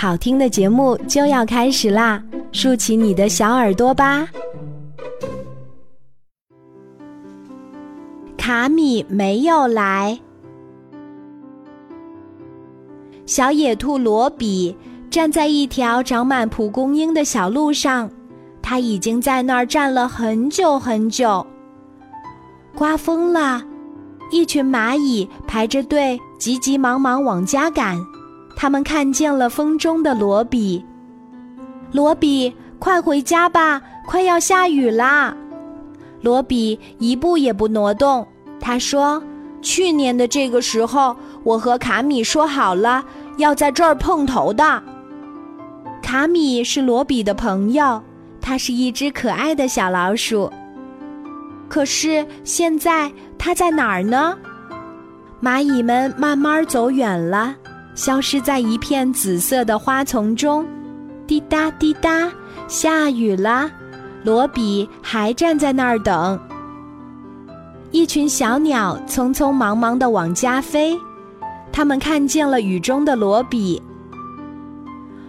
好听的节目就要开始啦，竖起你的小耳朵吧。卡米没有来，小野兔罗比站在一条长满蒲公英的小路上，他已经在那儿站了很久很久。刮风了，一群蚂蚁排着队，急急忙忙往家赶。他们看见了风中的罗比，罗比，快回家吧，快要下雨啦！罗比一步也不挪动。他说：“去年的这个时候，我和卡米说好了要在这儿碰头的。卡米是罗比的朋友，它是一只可爱的小老鼠。可是现在它在哪儿呢？”蚂蚁们慢慢走远了。消失在一片紫色的花丛中，滴答滴答，下雨啦。罗比还站在那儿等。一群小鸟匆匆忙忙地往家飞，它们看见了雨中的罗比。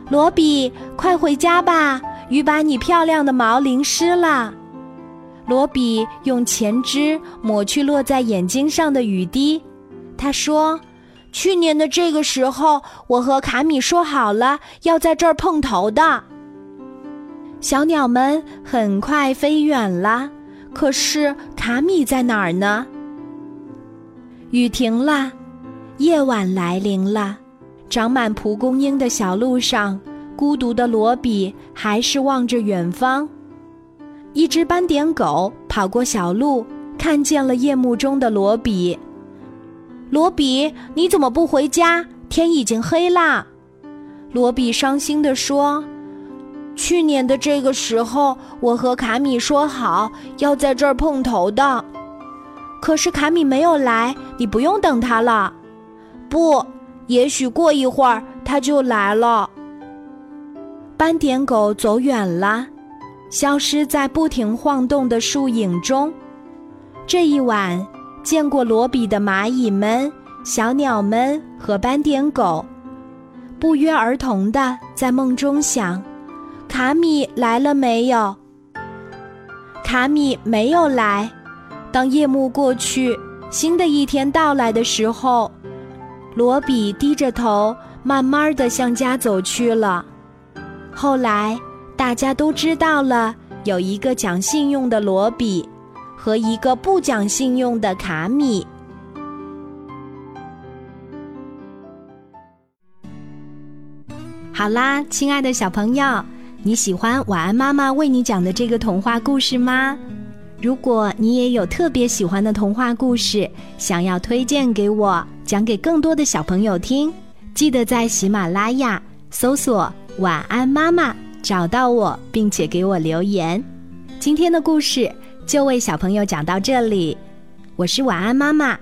罗比，快回家吧，雨把你漂亮的毛淋湿了。罗比用前肢抹去落在眼睛上的雨滴，他说。去年的这个时候，我和卡米说好了要在这儿碰头的。小鸟们很快飞远了，可是卡米在哪儿呢？雨停了，夜晚来临了，长满蒲公英的小路上，孤独的罗比还是望着远方。一只斑点狗跑过小路，看见了夜幕中的罗比。罗比，你怎么不回家？天已经黑啦。罗比伤心地说：“去年的这个时候，我和卡米说好要在这儿碰头的，可是卡米没有来。你不用等他了。不，也许过一会儿他就来了。”斑点狗走远了，消失在不停晃动的树影中。这一晚。见过罗比的蚂蚁们、小鸟们和斑点狗，不约而同的在梦中想：卡米来了没有？卡米没有来。当夜幕过去，新的一天到来的时候，罗比低着头，慢慢的向家走去了。后来，大家都知道了，有一个讲信用的罗比。和一个不讲信用的卡米。好啦，亲爱的小朋友，你喜欢晚安妈妈为你讲的这个童话故事吗？如果你也有特别喜欢的童话故事，想要推荐给我，讲给更多的小朋友听，记得在喜马拉雅搜索“晚安妈妈”，找到我，并且给我留言。今天的故事。就为小朋友讲到这里，我是晚安妈妈，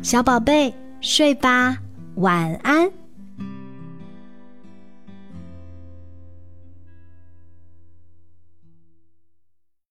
小宝贝睡吧，晚安。